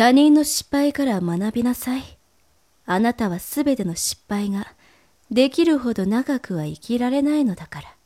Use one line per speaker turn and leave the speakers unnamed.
他人の失敗から学びなさい。あなたはすべての失敗ができるほど長くは生きられないのだから。